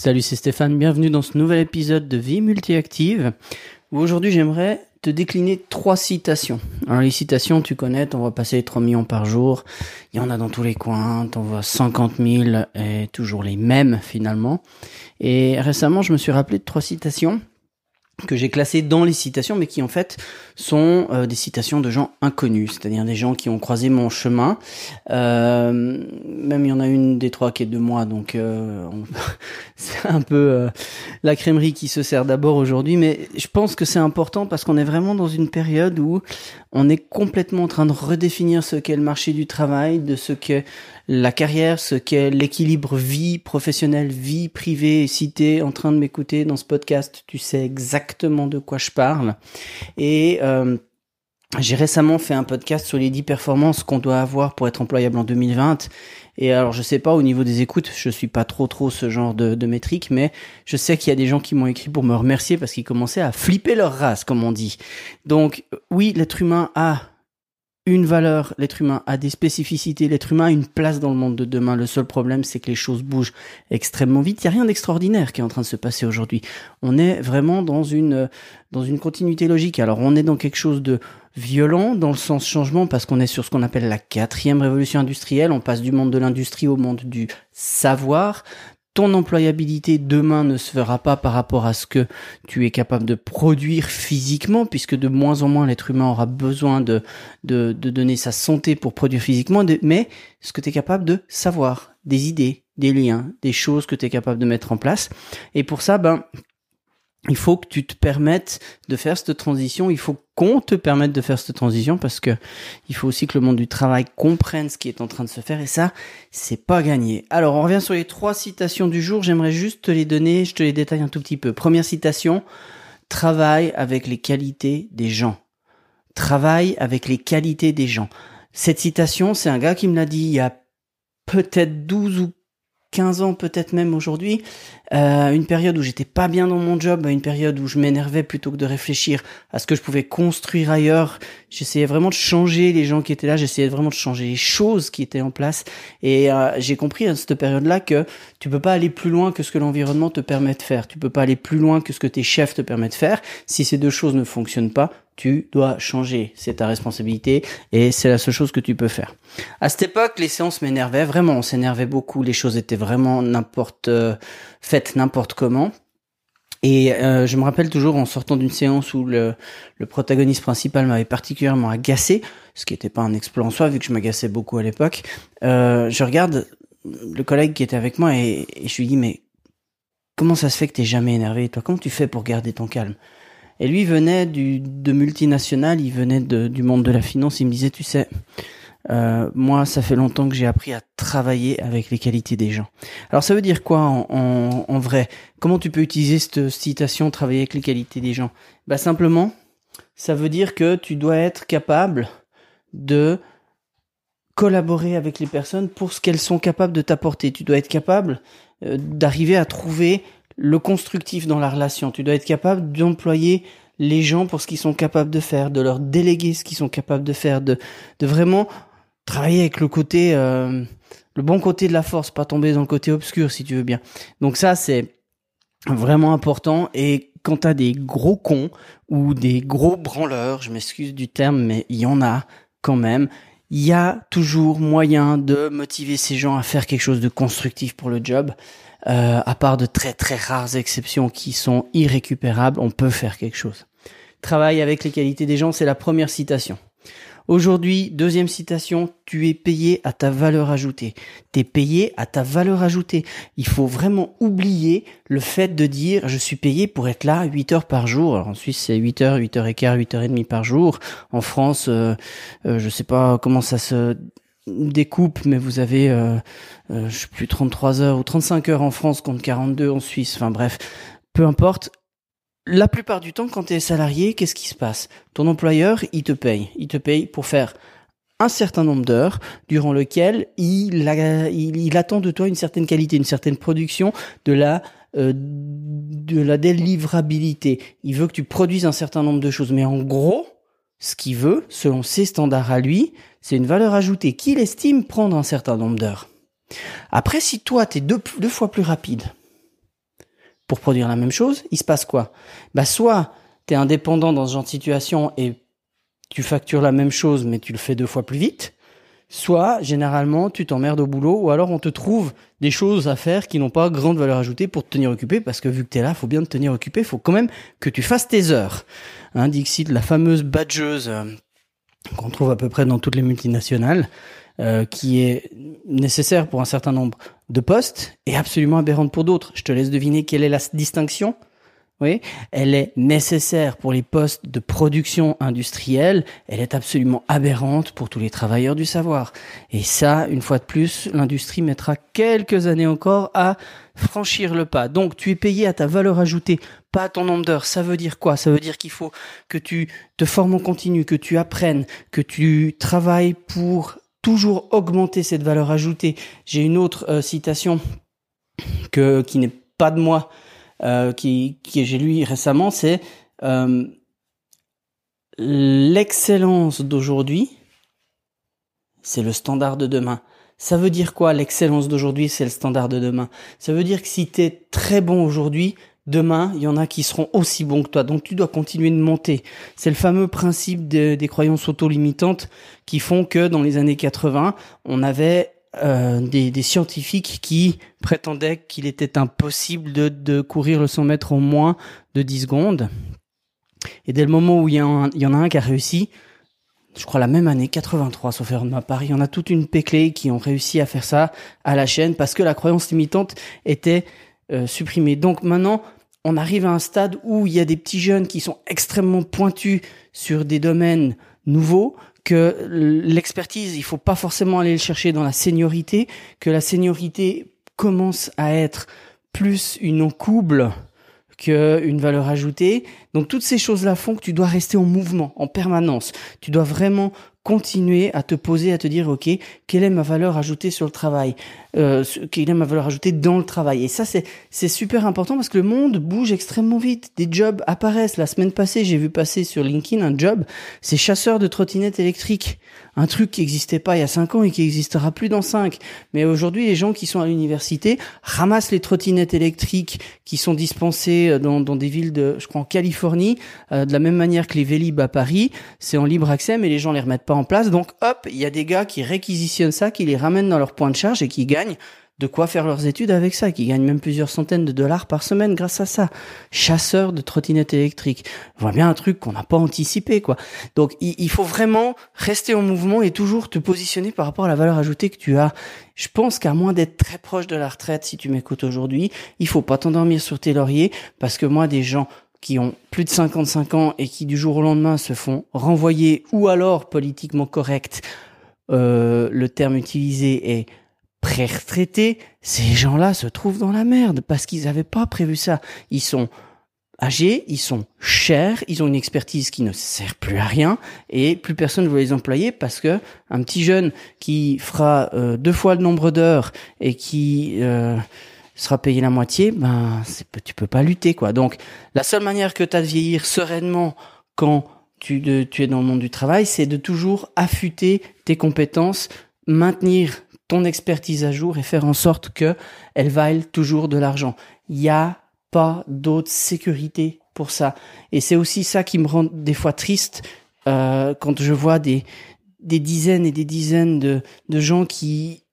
Salut, c'est Stéphane, bienvenue dans ce nouvel épisode de Vie Multiactive aujourd'hui j'aimerais te décliner trois citations. Alors les citations, tu connais, on va passer 3 millions par jour, il y en a dans tous les coins, t'en vois 50 000 et toujours les mêmes finalement. Et récemment, je me suis rappelé de trois citations que j'ai classées dans les citations, mais qui en fait sont euh, des citations de gens inconnus, c'est-à-dire des gens qui ont croisé mon chemin. Euh, même il y en a une des trois qui est de moi, donc euh, c'est un peu la crèmerie qui se sert d'abord aujourd'hui, mais je pense que c'est important parce qu'on est vraiment dans une période où on est complètement en train de redéfinir ce qu'est le marché du travail, de ce qu'est la carrière, ce qu'est l'équilibre vie professionnelle, vie privée. Si t'es en train de m'écouter dans ce podcast, tu sais exactement de quoi je parle. Et euh, j'ai récemment fait un podcast sur les 10 performances qu'on doit avoir pour être employable en 2020. Et alors, je sais pas au niveau des écoutes, je suis pas trop trop ce genre de métrique, mais je sais qu'il y a des gens qui m'ont écrit pour me remercier parce qu'ils commençaient à flipper leur race, comme on dit. Donc, oui, l'être humain a une valeur, l'être humain a des spécificités, l'être humain a une place dans le monde de demain. Le seul problème, c'est que les choses bougent extrêmement vite. Il n'y a rien d'extraordinaire qui est en train de se passer aujourd'hui. On est vraiment dans une, dans une continuité logique. Alors, on est dans quelque chose de violent dans le sens changement parce qu'on est sur ce qu'on appelle la quatrième révolution industrielle. On passe du monde de l'industrie au monde du savoir ton employabilité demain ne se fera pas par rapport à ce que tu es capable de produire physiquement, puisque de moins en moins l'être humain aura besoin de, de, de, donner sa santé pour produire physiquement, mais ce que tu es capable de savoir, des idées, des liens, des choses que tu es capable de mettre en place. Et pour ça, ben, il faut que tu te permettes de faire cette transition. Il faut qu'on te permette de faire cette transition parce que il faut aussi que le monde du travail comprenne ce qui est en train de se faire et ça, c'est pas gagné. Alors, on revient sur les trois citations du jour. J'aimerais juste te les donner. Je te les détaille un tout petit peu. Première citation. Travaille avec les qualités des gens. Travaille avec les qualités des gens. Cette citation, c'est un gars qui me l'a dit il y a peut-être 12 ou 15 ans peut-être même aujourd'hui, euh, une période où j'étais pas bien dans mon job, une période où je m'énervais plutôt que de réfléchir à ce que je pouvais construire ailleurs. J'essayais vraiment de changer les gens qui étaient là, j'essayais vraiment de changer les choses qui étaient en place. Et euh, j'ai compris à cette période-là que tu peux pas aller plus loin que ce que l'environnement te permet de faire. Tu peux pas aller plus loin que ce que tes chefs te permettent de faire. Si ces deux choses ne fonctionnent pas, tu dois changer. C'est ta responsabilité et c'est la seule chose que tu peux faire. À cette époque, les séances m'énervaient vraiment. On s'énervait beaucoup. Les choses étaient vraiment n'importe euh, faites n'importe comment. Et euh, je me rappelle toujours en sortant d'une séance où le, protagoniste principal m'avait particulièrement agacé, ce qui n'était pas un exploit en soi vu que je m'agaçais beaucoup à l'époque. Euh, je regarde le collègue qui était avec moi et, et je lui dis mais comment ça se fait que t'es jamais énervé toi? Comment tu fais pour garder ton calme? Et lui venait de multinational, il venait du monde de la finance. Il me disait, tu sais, euh, moi, ça fait longtemps que j'ai appris à travailler avec les qualités des gens. Alors, ça veut dire quoi en vrai? Comment tu peux utiliser cette citation travailler avec les qualités des gens? Bah simplement, ça veut dire que tu dois être capable de collaborer avec les personnes pour ce qu'elles sont capables de t'apporter. Tu dois être capable euh, d'arriver à trouver le constructif dans la relation. Tu dois être capable d'employer les gens pour ce qu'ils sont capables de faire, de leur déléguer ce qu'ils sont capables de faire, de, de vraiment travailler avec le côté, euh, le bon côté de la force, pas tomber dans le côté obscur si tu veux bien. Donc ça, c'est vraiment important. Et quand t'as des gros cons ou des gros branleurs, je m'excuse du terme, mais il y en a quand même, il y a toujours moyen de motiver ces gens à faire quelque chose de constructif pour le job. Euh, à part de très très rares exceptions qui sont irrécupérables, on peut faire quelque chose. Travaille avec les qualités des gens, c'est la première citation. Aujourd'hui, deuxième citation, tu es payé à ta valeur ajoutée. Tu es payé à ta valeur ajoutée. Il faut vraiment oublier le fait de dire je suis payé pour être là 8 heures par jour. en Suisse, c'est 8 heures, 8 heures et quart, 8 heures et demie par jour. En France, euh, euh, je sais pas comment ça se découpe, mais vous avez, euh, euh, je sais plus, 33 heures ou 35 heures en France contre 42 en Suisse. Enfin bref, peu importe. La plupart du temps, quand tu es salarié, qu'est-ce qui se passe? Ton employeur, il te paye. Il te paye pour faire un certain nombre d'heures durant lequel il, il, attend de toi une certaine qualité, une certaine production, de la euh, de la délivrabilité. Il veut que tu produises un certain nombre de choses. Mais en gros, ce qu'il veut, selon ses standards à lui, c'est une valeur ajoutée qu'il estime prendre un certain nombre d'heures. Après, si toi, tu es deux, deux fois plus rapide, pour produire la même chose, il se passe quoi? Bah soit tu es indépendant dans ce genre de situation et tu factures la même chose mais tu le fais deux fois plus vite, soit généralement tu t'emmerdes au boulot ou alors on te trouve des choses à faire qui n'ont pas grande valeur ajoutée pour te tenir occupé parce que vu que tu es là, faut bien te tenir occupé, faut quand même que tu fasses tes heures. Hein, Dixit, la fameuse badgeuse euh, qu'on trouve à peu près dans toutes les multinationales, euh, qui est nécessaire pour un certain nombre de postes et absolument aberrante pour d'autres. Je te laisse deviner quelle est la distinction oui, elle est nécessaire pour les postes de production industrielle, elle est absolument aberrante pour tous les travailleurs du savoir. Et ça, une fois de plus, l'industrie mettra quelques années encore à franchir le pas. Donc tu es payé à ta valeur ajoutée, pas à ton nombre d'heures. Ça veut dire quoi? Ça veut dire qu'il faut que tu te formes en continu, que tu apprennes, que tu travailles pour toujours augmenter cette valeur ajoutée. J'ai une autre euh, citation que qui n'est pas de moi, euh, qui, qui j'ai lu récemment, c'est euh, l'excellence d'aujourd'hui, c'est le standard de demain. Ça veut dire quoi l'excellence d'aujourd'hui, c'est le standard de demain? Ça veut dire que si tu es très bon aujourd'hui, demain, il y en a qui seront aussi bons que toi. Donc tu dois continuer de monter. C'est le fameux principe des croyances auto-limitantes qui font que dans les années 80, on avait euh, des, scientifiques qui prétendaient qu'il était impossible de, courir le 100 mètres en moins de 10 secondes. Et dès le moment où il y, en, il y en a un qui a réussi, je crois la même année, 83, sauf erreur de ma part, il y en a toute une péclée qui ont réussi à faire ça à la chaîne parce que la croyance limitante était euh, supprimée. Donc maintenant, on arrive à un stade où il y a des petits jeunes qui sont extrêmement pointus sur des domaines nouveaux, que l'expertise, il faut pas forcément aller le chercher dans la seniorité, que la seniorité commence à être plus une encouble qu'une valeur ajoutée. Donc toutes ces choses-là font que tu dois rester en mouvement, en permanence. Tu dois vraiment continuer à te poser, à te dire, OK, quelle est ma valeur ajoutée sur le travail euh, Quelle est ma valeur ajoutée dans le travail? Et ça, c'est, super important parce que le monde bouge extrêmement vite. Des jobs apparaissent. La semaine passée, j'ai vu passer sur LinkedIn un job, c'est chasseur de trottinettes électriques. Un truc qui n'existait pas il y a cinq ans et qui n'existera plus dans cinq. Mais aujourd'hui, les gens qui sont à l'université ramassent les trottinettes électriques qui sont dispensées euh, dans, dans des villes de, je crois, en Californie, euh, de la même manière que les Vélib à Paris. C'est en libre accès, mais les gens les remettent en place. Donc hop, il y a des gars qui réquisitionnent ça, qui les ramènent dans leur point de charge et qui gagnent de quoi faire leurs études avec ça, qui gagnent même plusieurs centaines de dollars par semaine grâce à ça. Chasseurs de trottinettes électriques. On bien un truc qu'on n'a pas anticipé, quoi. Donc, il, faut vraiment rester en mouvement et toujours te positionner par rapport à la valeur ajoutée que tu as. Je pense qu'à moins d'être très proche de la retraite, si tu m'écoutes aujourd'hui, il faut pas t'endormir sur tes lauriers parce que moi, des gens qui ont plus de 55 ans et qui du jour au lendemain se font renvoyer ou alors politiquement correct, euh, le terme utilisé est pré-retraités, ces gens-là se trouvent dans la merde parce qu'ils n'avaient pas prévu ça. Ils sont âgés, ils sont chers, ils ont une expertise qui ne sert plus à rien et plus personne ne veut les employer parce que un petit jeune qui fera euh, deux fois le nombre d'heures et qui euh, sera payé la moitié, ben tu peux pas lutter quoi. Donc la seule manière que tu as de vieillir sereinement quand tu, es dans le monde du travail, c'est de toujours affûter tes compétences, maintenir ton expertise à jour et faire en sorte que elle vaille toujours de l'argent. Il n'y a pas d'autre sécurité pour ça. Et c'est aussi ça qui me rend des fois triste euh, quand je vois des, des dizaines et des dizaines de, de gens qui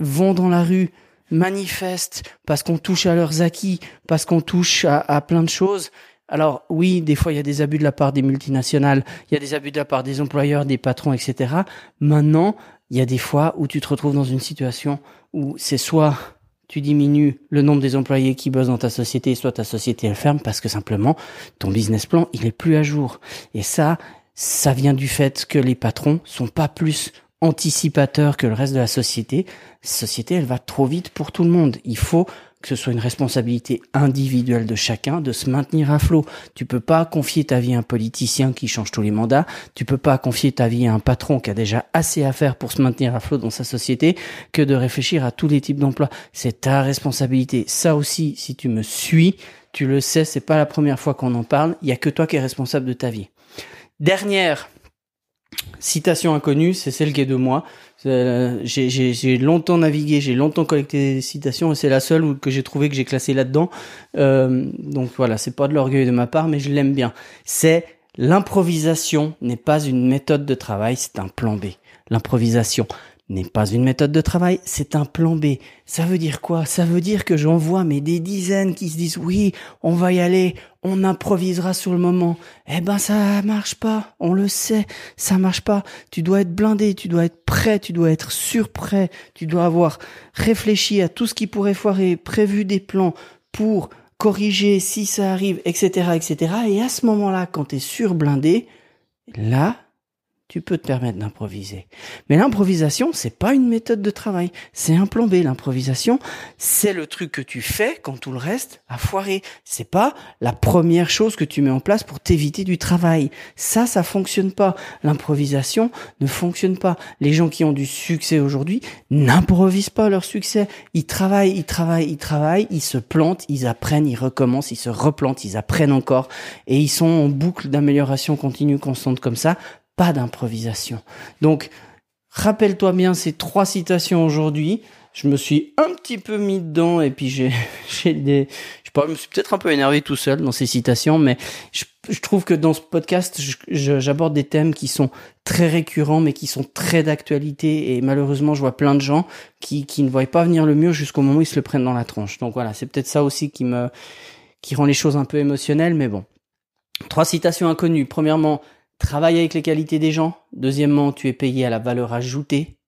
vont dans la rue manifestent parce qu'on touche à leurs acquis, parce qu'on touche à, plein de choses. Alors oui, des fois il y a des abus de la part des multinationales, il y a des abus de la part des employeurs, des patrons, etc. Maintenant, il y a des fois où tu te retrouves dans une situation où c'est soit tu diminues le nombre des employés qui bossent dans ta société, soit ta société elle ferme parce que simplement ton business plan il est plus à jour. Et ça, ça vient du fait que les patrons sont pas plus anticipateur que le reste de la société. Société, elle va trop vite pour tout le monde. Il faut que ce soit une responsabilité individuelle de chacun de se maintenir à flot. Tu peux pas confier ta vie à un politicien qui change tous les mandats. Tu peux pas confier ta vie à un patron qui a déjà assez à faire pour se maintenir à flot dans sa société que de réfléchir à tous les types d'emplois. C'est ta responsabilité. Ça aussi, si tu me suis, tu le sais, c'est pas la première fois qu'on en parle. Il y a que toi qui es responsable de ta vie. Dernière citation inconnue, c'est celle qui est de moi. Euh, j'ai longtemps navigué, j'ai longtemps collecté des citations et c'est la seule que j'ai trouvé que j'ai classé là-dedans. Euh, donc voilà, c'est pas de l'orgueil de ma part, mais je l'aime bien. C'est l'improvisation n'est pas une méthode de travail, c'est un plan B. L'improvisation n'est pas une méthode de travail, c'est un plan B. Ça veut dire quoi? Ça veut dire que j'en vois mais des dizaines qui se disent oui, on va y aller, on improvisera sur le moment. Eh ben ça marche pas, on le sait, ça marche pas. Tu dois être blindé, tu dois être prêt, tu dois être surprêt, tu dois avoir réfléchi à tout ce qui pourrait foirer, prévu des plans pour corriger si ça arrive, etc., etc. Et à ce moment-là, quand tu es surblindé, là, tu peux te permettre d'improviser. Mais l'improvisation, c'est pas une méthode de travail, c'est un plan B. L'improvisation, c'est le truc que tu fais quand tout le reste a foiré. C'est pas la première chose que tu mets en place pour t'éviter du travail. Ça, ça fonctionne pas. L'improvisation ne fonctionne pas. Les gens qui ont du succès aujourd'hui n'improvisent pas leur succès. Ils travaillent, ils travaillent, ils travaillent, ils se plantent, ils apprennent, ils recommencent, ils se replantent, ils apprennent encore et ils sont en boucle d'amélioration continue constante comme ça pas d'improvisation. Donc, rappelle-toi bien ces trois citations aujourd'hui. Je me suis un petit peu mis dedans et puis j'ai, j'ai des, je je me suis peut-être un peu énervé tout seul dans ces citations, mais je, je trouve que dans ce podcast, j'aborde des thèmes qui sont très récurrents, mais qui sont très d'actualité et malheureusement, je vois plein de gens qui, qui ne voient pas venir le mieux jusqu'au moment où ils se le prennent dans la tronche. Donc voilà, c'est peut-être ça aussi qui me, qui rend les choses un peu émotionnelles, mais bon. Trois citations inconnues. Premièrement, Travaille avec les qualités des gens. Deuxièmement, tu es payé à la valeur ajoutée,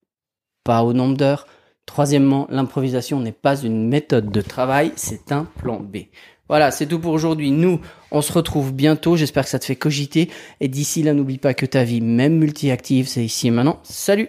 pas au nombre d'heures. Troisièmement, l'improvisation n'est pas une méthode de travail, c'est un plan B. Voilà, c'est tout pour aujourd'hui. Nous, on se retrouve bientôt. J'espère que ça te fait cogiter. Et d'ici là, n'oublie pas que ta vie, même multi-active, c'est ici et maintenant. Salut